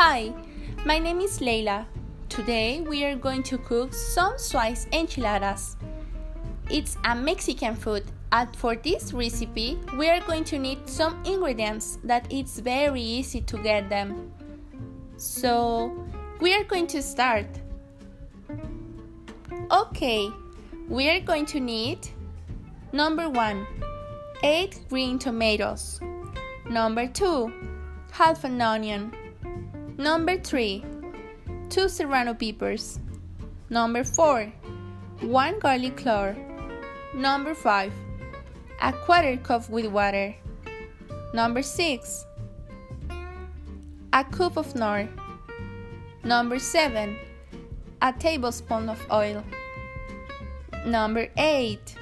Hi, my name is Leila. Today we are going to cook some Swiss enchiladas. It's a Mexican food and for this recipe we are going to need some ingredients that it's very easy to get them. So we are going to start. Okay, we are going to need number 1 8 green tomatoes. Number 2 half an onion. Number 3 2 serrano peppers. Number 4 1 garlic clove. Number 5 a quarter cup with water. Number 6 a cup of Knorr. Number 7 a tablespoon of oil. Number 8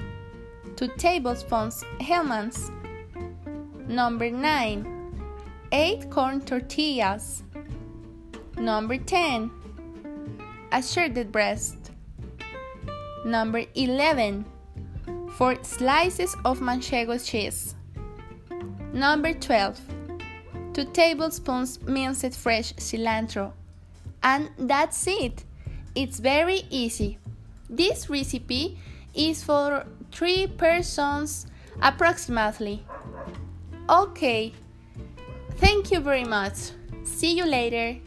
2 tablespoons Hellmann's. Number 9 8 corn tortillas. Number 10 a shredded breast. Number 11 4 slices of manchego cheese. Number 12 2 tablespoons minced fresh cilantro. And that's it. It's very easy. This recipe is for 3 persons approximately. Okay. Thank you very much. See you later.